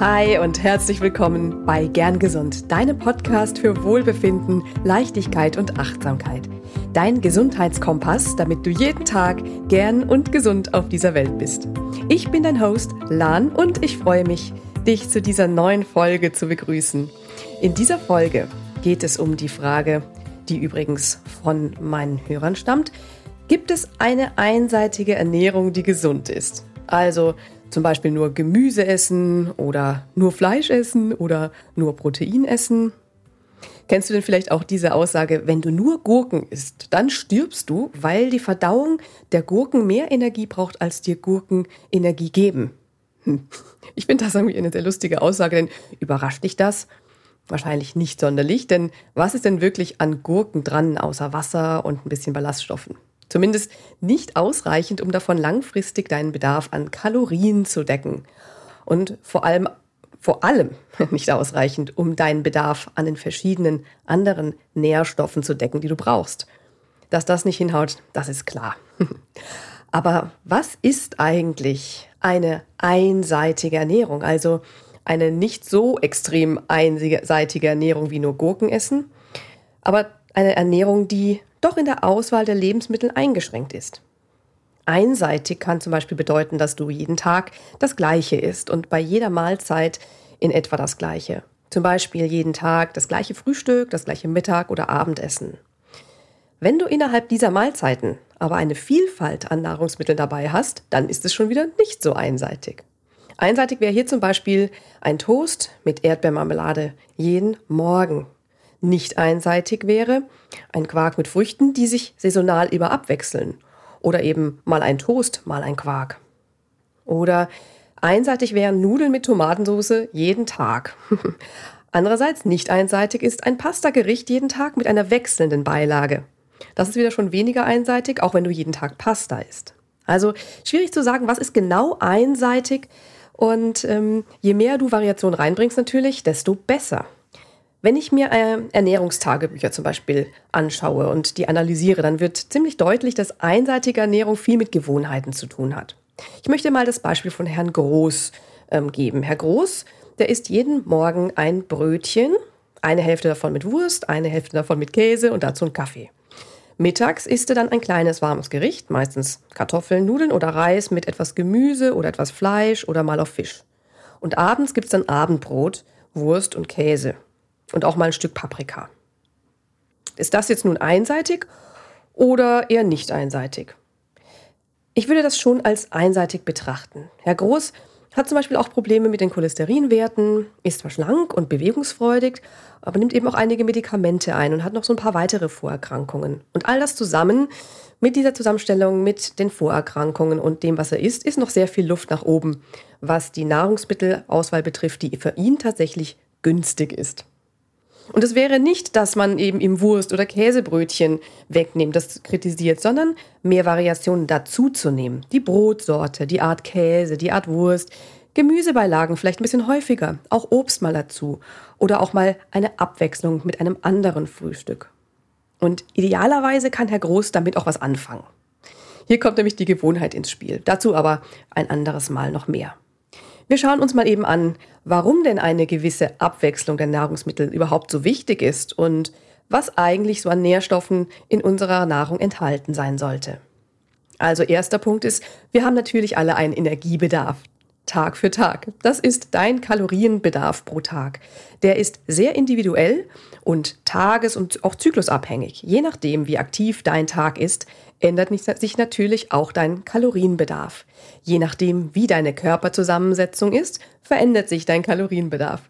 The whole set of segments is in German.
Hi und herzlich willkommen bei Gern Gesund, deinem Podcast für Wohlbefinden, Leichtigkeit und Achtsamkeit. Dein Gesundheitskompass, damit du jeden Tag gern und gesund auf dieser Welt bist. Ich bin dein Host Lan und ich freue mich, dich zu dieser neuen Folge zu begrüßen. In dieser Folge geht es um die Frage, die übrigens von meinen Hörern stammt, gibt es eine einseitige Ernährung, die gesund ist? Also zum Beispiel nur Gemüse essen oder nur Fleisch essen oder nur Protein essen. Kennst du denn vielleicht auch diese Aussage, wenn du nur Gurken isst, dann stirbst du, weil die Verdauung der Gurken mehr Energie braucht, als dir Gurken Energie geben? Hm. Ich finde das irgendwie eine sehr lustige Aussage, denn überrascht dich das? Wahrscheinlich nicht sonderlich, denn was ist denn wirklich an Gurken dran, außer Wasser und ein bisschen Ballaststoffen? Zumindest nicht ausreichend, um davon langfristig deinen Bedarf an Kalorien zu decken. Und vor allem, vor allem nicht ausreichend, um deinen Bedarf an den verschiedenen anderen Nährstoffen zu decken, die du brauchst. Dass das nicht hinhaut, das ist klar. Aber was ist eigentlich eine einseitige Ernährung? Also eine nicht so extrem einseitige Ernährung wie nur Gurken essen, aber eine Ernährung, die doch in der Auswahl der Lebensmittel eingeschränkt ist. Einseitig kann zum Beispiel bedeuten, dass du jeden Tag das Gleiche isst und bei jeder Mahlzeit in etwa das Gleiche. Zum Beispiel jeden Tag das gleiche Frühstück, das gleiche Mittag oder Abendessen. Wenn du innerhalb dieser Mahlzeiten aber eine Vielfalt an Nahrungsmitteln dabei hast, dann ist es schon wieder nicht so einseitig. Einseitig wäre hier zum Beispiel ein Toast mit Erdbeermarmelade jeden Morgen nicht einseitig wäre. Ein Quark mit Früchten, die sich saisonal immer abwechseln. Oder eben mal ein Toast, mal ein Quark. Oder einseitig wären Nudeln mit Tomatensauce jeden Tag. Andererseits nicht einseitig ist ein Pastagericht jeden Tag mit einer wechselnden Beilage. Das ist wieder schon weniger einseitig, auch wenn du jeden Tag Pasta isst. Also schwierig zu sagen, was ist genau einseitig. Und ähm, je mehr du Variation reinbringst natürlich, desto besser. Wenn ich mir äh, Ernährungstagebücher zum Beispiel anschaue und die analysiere, dann wird ziemlich deutlich, dass einseitige Ernährung viel mit Gewohnheiten zu tun hat. Ich möchte mal das Beispiel von Herrn Groß ähm, geben. Herr Groß, der isst jeden Morgen ein Brötchen, eine Hälfte davon mit Wurst, eine Hälfte davon mit Käse und dazu einen Kaffee. Mittags isst er dann ein kleines warmes Gericht, meistens Kartoffeln, Nudeln oder Reis mit etwas Gemüse oder etwas Fleisch oder mal auf Fisch. Und abends gibt's dann Abendbrot, Wurst und Käse und auch mal ein Stück Paprika. Ist das jetzt nun einseitig oder eher nicht einseitig? Ich würde das schon als einseitig betrachten. Herr Groß hat zum Beispiel auch Probleme mit den Cholesterinwerten, ist zwar schlank und bewegungsfreudig, aber nimmt eben auch einige Medikamente ein und hat noch so ein paar weitere Vorerkrankungen. Und all das zusammen mit dieser Zusammenstellung, mit den Vorerkrankungen und dem, was er isst, ist noch sehr viel Luft nach oben, was die Nahrungsmittelauswahl betrifft, die für ihn tatsächlich günstig ist. Und es wäre nicht, dass man eben im Wurst- oder Käsebrötchen wegnimmt, das kritisiert, sondern mehr Variationen dazuzunehmen. Die Brotsorte, die Art Käse, die Art Wurst, Gemüsebeilagen vielleicht ein bisschen häufiger, auch Obst mal dazu oder auch mal eine Abwechslung mit einem anderen Frühstück. Und idealerweise kann Herr Groß damit auch was anfangen. Hier kommt nämlich die Gewohnheit ins Spiel. Dazu aber ein anderes Mal noch mehr. Wir schauen uns mal eben an, warum denn eine gewisse Abwechslung der Nahrungsmittel überhaupt so wichtig ist und was eigentlich so an Nährstoffen in unserer Nahrung enthalten sein sollte. Also erster Punkt ist, wir haben natürlich alle einen Energiebedarf. Tag für Tag. Das ist dein Kalorienbedarf pro Tag. Der ist sehr individuell und tages- und auch zyklusabhängig. Je nachdem, wie aktiv dein Tag ist, ändert sich natürlich auch dein Kalorienbedarf. Je nachdem, wie deine Körperzusammensetzung ist, verändert sich dein Kalorienbedarf.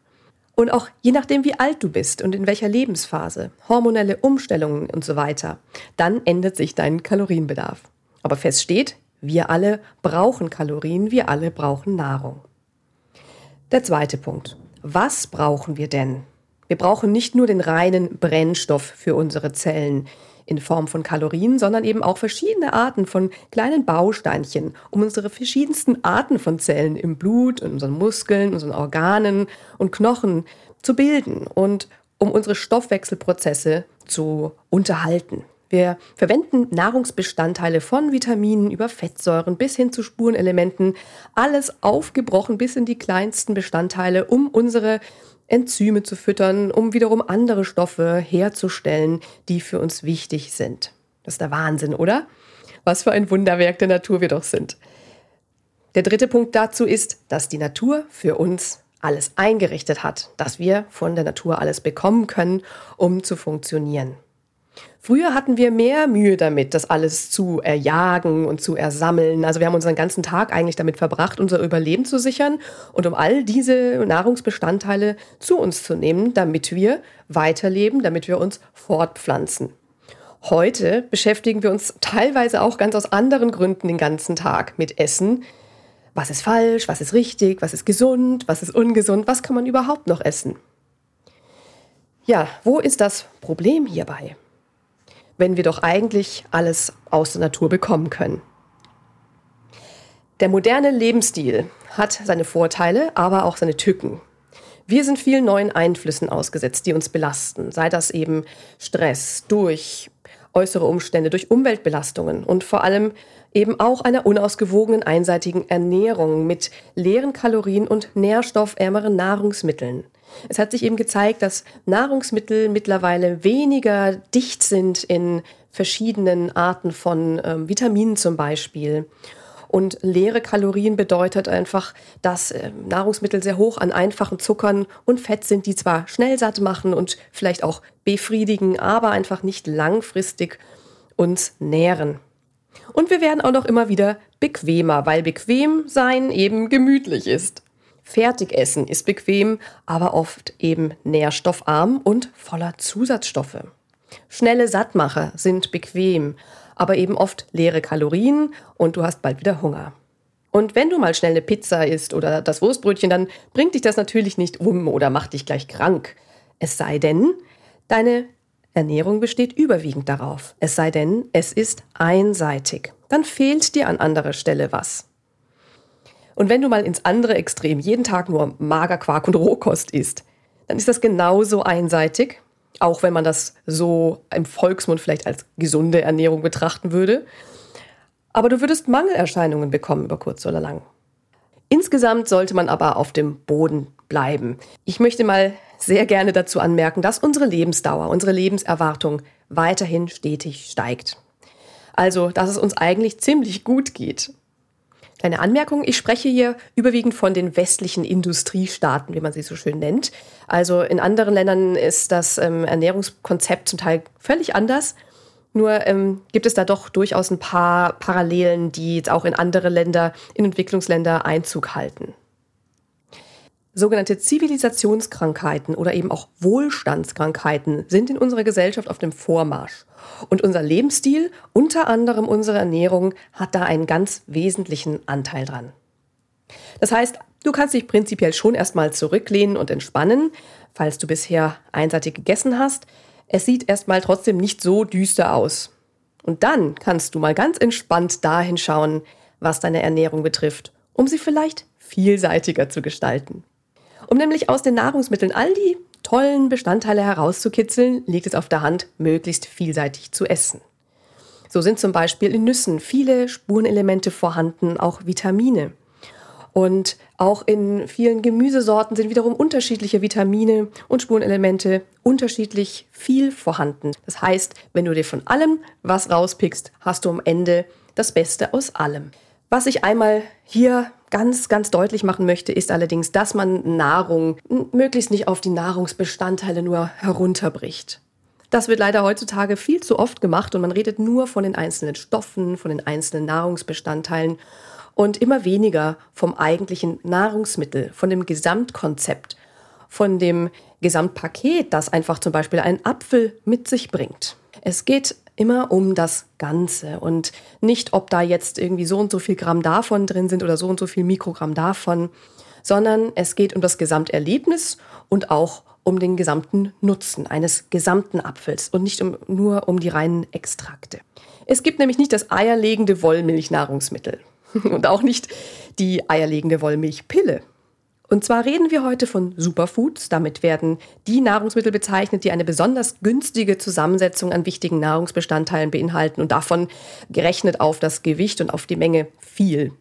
Und auch je nachdem, wie alt du bist und in welcher Lebensphase, hormonelle Umstellungen und so weiter, dann ändert sich dein Kalorienbedarf. Aber fest steht, wir alle brauchen Kalorien, wir alle brauchen Nahrung. Der zweite Punkt. Was brauchen wir denn? Wir brauchen nicht nur den reinen Brennstoff für unsere Zellen, in Form von Kalorien, sondern eben auch verschiedene Arten von kleinen Bausteinchen, um unsere verschiedensten Arten von Zellen im Blut, in unseren Muskeln, unseren Organen und Knochen zu bilden und um unsere Stoffwechselprozesse zu unterhalten. Wir verwenden Nahrungsbestandteile von Vitaminen über Fettsäuren bis hin zu Spurenelementen, alles aufgebrochen bis in die kleinsten Bestandteile, um unsere Enzyme zu füttern, um wiederum andere Stoffe herzustellen, die für uns wichtig sind. Das ist der Wahnsinn, oder? Was für ein Wunderwerk der Natur wir doch sind. Der dritte Punkt dazu ist, dass die Natur für uns alles eingerichtet hat, dass wir von der Natur alles bekommen können, um zu funktionieren. Früher hatten wir mehr Mühe damit, das alles zu erjagen und zu ersammeln. Also wir haben unseren ganzen Tag eigentlich damit verbracht, unser Überleben zu sichern und um all diese Nahrungsbestandteile zu uns zu nehmen, damit wir weiterleben, damit wir uns fortpflanzen. Heute beschäftigen wir uns teilweise auch ganz aus anderen Gründen den ganzen Tag mit Essen. Was ist falsch, was ist richtig, was ist gesund, was ist ungesund, was kann man überhaupt noch essen? Ja, wo ist das Problem hierbei? Wenn wir doch eigentlich alles aus der Natur bekommen können. Der moderne Lebensstil hat seine Vorteile, aber auch seine Tücken. Wir sind vielen neuen Einflüssen ausgesetzt, die uns belasten, sei das eben Stress durch äußere Umstände, durch Umweltbelastungen und vor allem eben auch einer unausgewogenen einseitigen Ernährung mit leeren Kalorien und nährstoffärmeren Nahrungsmitteln. Es hat sich eben gezeigt, dass Nahrungsmittel mittlerweile weniger dicht sind in verschiedenen Arten von ähm, Vitaminen zum Beispiel. Und leere Kalorien bedeutet einfach, dass äh, Nahrungsmittel sehr hoch an einfachen Zuckern und Fett sind, die zwar schnell satt machen und vielleicht auch befriedigen, aber einfach nicht langfristig uns nähren. Und wir werden auch noch immer wieder bequemer, weil bequem sein eben gemütlich ist. Fertigessen ist bequem, aber oft eben nährstoffarm und voller Zusatzstoffe. Schnelle Sattmacher sind bequem, aber eben oft leere Kalorien und du hast bald wieder Hunger. Und wenn du mal schnell eine Pizza isst oder das Wurstbrötchen, dann bringt dich das natürlich nicht um oder macht dich gleich krank. Es sei denn, deine Ernährung besteht überwiegend darauf. Es sei denn, es ist einseitig. Dann fehlt dir an anderer Stelle was. Und wenn du mal ins andere Extrem jeden Tag nur Magerquark und Rohkost isst, dann ist das genauso einseitig, auch wenn man das so im Volksmund vielleicht als gesunde Ernährung betrachten würde. Aber du würdest Mangelerscheinungen bekommen über kurz oder lang. Insgesamt sollte man aber auf dem Boden bleiben. Ich möchte mal sehr gerne dazu anmerken, dass unsere Lebensdauer, unsere Lebenserwartung weiterhin stetig steigt. Also, dass es uns eigentlich ziemlich gut geht. Kleine Anmerkung, ich spreche hier überwiegend von den westlichen Industriestaaten, wie man sie so schön nennt. Also in anderen Ländern ist das ähm, Ernährungskonzept zum Teil völlig anders. Nur ähm, gibt es da doch durchaus ein paar Parallelen, die jetzt auch in andere Länder, in Entwicklungsländer Einzug halten. Sogenannte Zivilisationskrankheiten oder eben auch Wohlstandskrankheiten sind in unserer Gesellschaft auf dem Vormarsch. Und unser Lebensstil, unter anderem unsere Ernährung, hat da einen ganz wesentlichen Anteil dran. Das heißt, du kannst dich prinzipiell schon erstmal zurücklehnen und entspannen, falls du bisher einseitig gegessen hast. Es sieht erstmal trotzdem nicht so düster aus. Und dann kannst du mal ganz entspannt dahin schauen, was deine Ernährung betrifft, um sie vielleicht vielseitiger zu gestalten. Um nämlich aus den Nahrungsmitteln all die tollen Bestandteile herauszukitzeln, liegt es auf der Hand, möglichst vielseitig zu essen. So sind zum Beispiel in Nüssen viele Spurenelemente vorhanden, auch Vitamine. Und auch in vielen Gemüsesorten sind wiederum unterschiedliche Vitamine und Spurenelemente unterschiedlich viel vorhanden. Das heißt, wenn du dir von allem was rauspickst, hast du am Ende das Beste aus allem. Was ich einmal hier ganz, ganz deutlich machen möchte, ist allerdings, dass man Nahrung möglichst nicht auf die Nahrungsbestandteile nur herunterbricht. Das wird leider heutzutage viel zu oft gemacht und man redet nur von den einzelnen Stoffen, von den einzelnen Nahrungsbestandteilen und immer weniger vom eigentlichen Nahrungsmittel, von dem Gesamtkonzept, von dem Gesamtpaket, das einfach zum Beispiel ein Apfel mit sich bringt. Es geht immer um das Ganze und nicht, ob da jetzt irgendwie so und so viel Gramm davon drin sind oder so und so viel Mikrogramm davon, sondern es geht um das Gesamterlebnis und auch um den gesamten Nutzen eines gesamten Apfels und nicht um, nur um die reinen Extrakte. Es gibt nämlich nicht das eierlegende Wollmilchnahrungsmittel und auch nicht die eierlegende Wollmilchpille. Und zwar reden wir heute von Superfoods. Damit werden die Nahrungsmittel bezeichnet, die eine besonders günstige Zusammensetzung an wichtigen Nahrungsbestandteilen beinhalten und davon gerechnet auf das Gewicht und auf die Menge viel.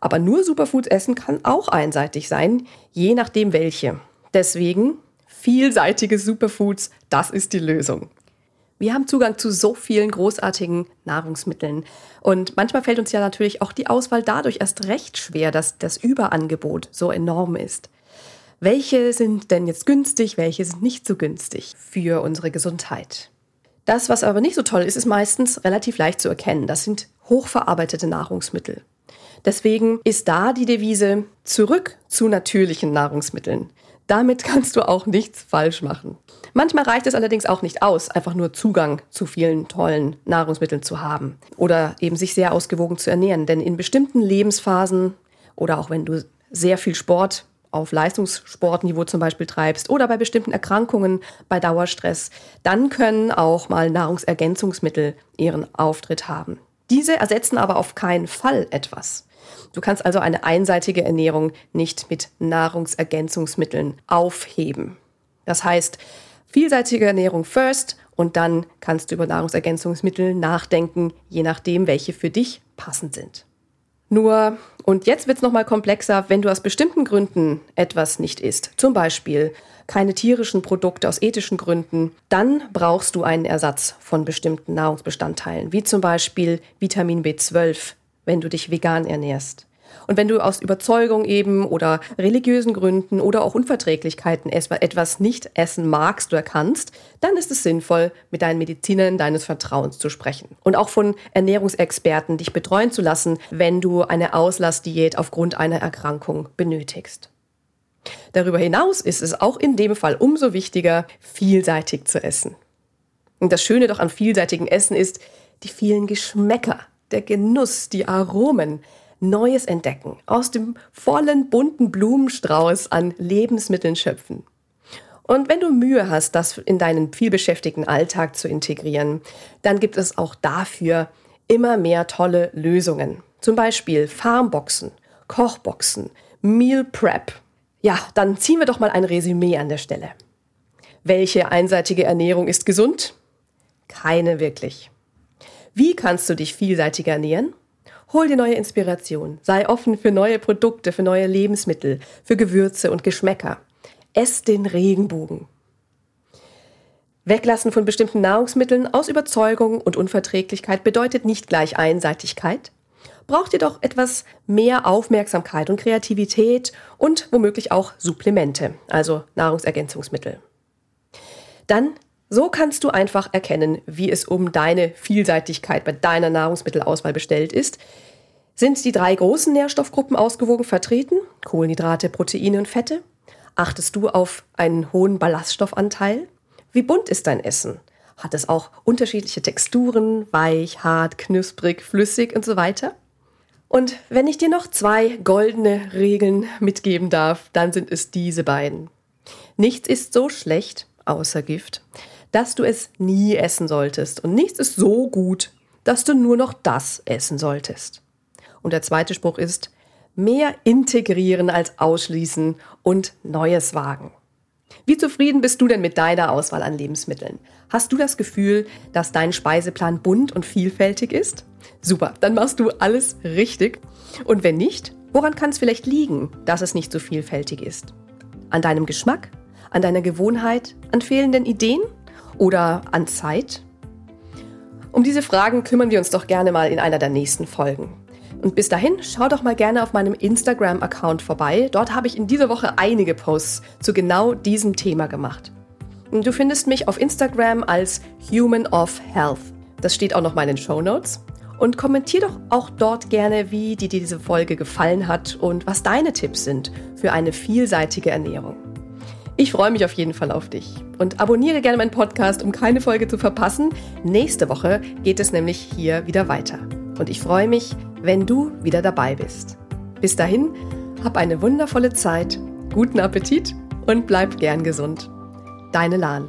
Aber nur Superfoods essen kann auch einseitig sein, je nachdem welche. Deswegen vielseitige Superfoods, das ist die Lösung. Wir haben Zugang zu so vielen großartigen Nahrungsmitteln. Und manchmal fällt uns ja natürlich auch die Auswahl dadurch erst recht schwer, dass das Überangebot so enorm ist. Welche sind denn jetzt günstig, welche sind nicht so günstig für unsere Gesundheit? Das, was aber nicht so toll ist, ist meistens relativ leicht zu erkennen. Das sind hochverarbeitete Nahrungsmittel. Deswegen ist da die Devise zurück zu natürlichen Nahrungsmitteln. Damit kannst du auch nichts falsch machen. Manchmal reicht es allerdings auch nicht aus, einfach nur Zugang zu vielen tollen Nahrungsmitteln zu haben oder eben sich sehr ausgewogen zu ernähren. Denn in bestimmten Lebensphasen oder auch wenn du sehr viel Sport auf Leistungssportniveau zum Beispiel treibst oder bei bestimmten Erkrankungen, bei Dauerstress, dann können auch mal Nahrungsergänzungsmittel ihren Auftritt haben. Diese ersetzen aber auf keinen Fall etwas. Du kannst also eine einseitige Ernährung nicht mit Nahrungsergänzungsmitteln aufheben. Das heißt, vielseitige Ernährung first und dann kannst du über Nahrungsergänzungsmittel nachdenken, je nachdem, welche für dich passend sind. Nur, und jetzt wird es nochmal komplexer, wenn du aus bestimmten Gründen etwas nicht isst, zum Beispiel keine tierischen Produkte aus ethischen Gründen, dann brauchst du einen Ersatz von bestimmten Nahrungsbestandteilen, wie zum Beispiel Vitamin B12, wenn du dich vegan ernährst. Und wenn du aus Überzeugung eben oder religiösen Gründen oder auch Unverträglichkeiten etwas nicht essen magst oder kannst, dann ist es sinnvoll, mit deinen Medizinern deines Vertrauens zu sprechen. Und auch von Ernährungsexperten dich betreuen zu lassen, wenn du eine Auslassdiät aufgrund einer Erkrankung benötigst. Darüber hinaus ist es auch in dem Fall umso wichtiger, vielseitig zu essen. Und das Schöne doch am vielseitigen Essen ist die vielen Geschmäcker, der Genuss, die Aromen, Neues entdecken, aus dem vollen bunten Blumenstrauß an Lebensmitteln schöpfen. Und wenn du Mühe hast, das in deinen vielbeschäftigten Alltag zu integrieren, dann gibt es auch dafür immer mehr tolle Lösungen. Zum Beispiel Farmboxen, Kochboxen, Meal Prep. Ja, dann ziehen wir doch mal ein Resümee an der Stelle. Welche einseitige Ernährung ist gesund? Keine wirklich. Wie kannst du dich vielseitig ernähren? Hol dir neue Inspiration. Sei offen für neue Produkte, für neue Lebensmittel, für Gewürze und Geschmäcker. Ess den Regenbogen. Weglassen von bestimmten Nahrungsmitteln aus Überzeugung und Unverträglichkeit bedeutet nicht gleich Einseitigkeit. Braucht ihr doch etwas mehr Aufmerksamkeit und Kreativität und womöglich auch Supplemente, also Nahrungsergänzungsmittel. Dann so kannst du einfach erkennen, wie es um deine Vielseitigkeit bei deiner Nahrungsmittelauswahl bestellt ist. Sind die drei großen Nährstoffgruppen ausgewogen vertreten? Kohlenhydrate, Proteine und Fette? Achtest du auf einen hohen Ballaststoffanteil? Wie bunt ist dein Essen? Hat es auch unterschiedliche Texturen, weich, hart, knusprig, flüssig und so weiter? Und wenn ich dir noch zwei goldene Regeln mitgeben darf, dann sind es diese beiden. Nichts ist so schlecht, außer Gift, dass du es nie essen solltest. Und nichts ist so gut, dass du nur noch das essen solltest. Und der zweite Spruch ist, mehr integrieren als ausschließen und Neues wagen. Wie zufrieden bist du denn mit deiner Auswahl an Lebensmitteln? Hast du das Gefühl, dass dein Speiseplan bunt und vielfältig ist? Super, dann machst du alles richtig. Und wenn nicht, woran kann es vielleicht liegen, dass es nicht so vielfältig ist? An deinem Geschmack? An deiner Gewohnheit? An fehlenden Ideen? Oder an Zeit? Um diese Fragen kümmern wir uns doch gerne mal in einer der nächsten Folgen. Und bis dahin, schau doch mal gerne auf meinem Instagram-Account vorbei. Dort habe ich in dieser Woche einige Posts zu genau diesem Thema gemacht. Du findest mich auf Instagram als Human of Health. Das steht auch noch mal in den Show Notes. Und kommentier doch auch dort gerne, wie dir diese Folge gefallen hat und was deine Tipps sind für eine vielseitige Ernährung. Ich freue mich auf jeden Fall auf dich. Und abonniere gerne meinen Podcast, um keine Folge zu verpassen. Nächste Woche geht es nämlich hier wieder weiter. Und ich freue mich, wenn du wieder dabei bist. Bis dahin, hab eine wundervolle Zeit, guten Appetit und bleib gern gesund. Deine Lahn.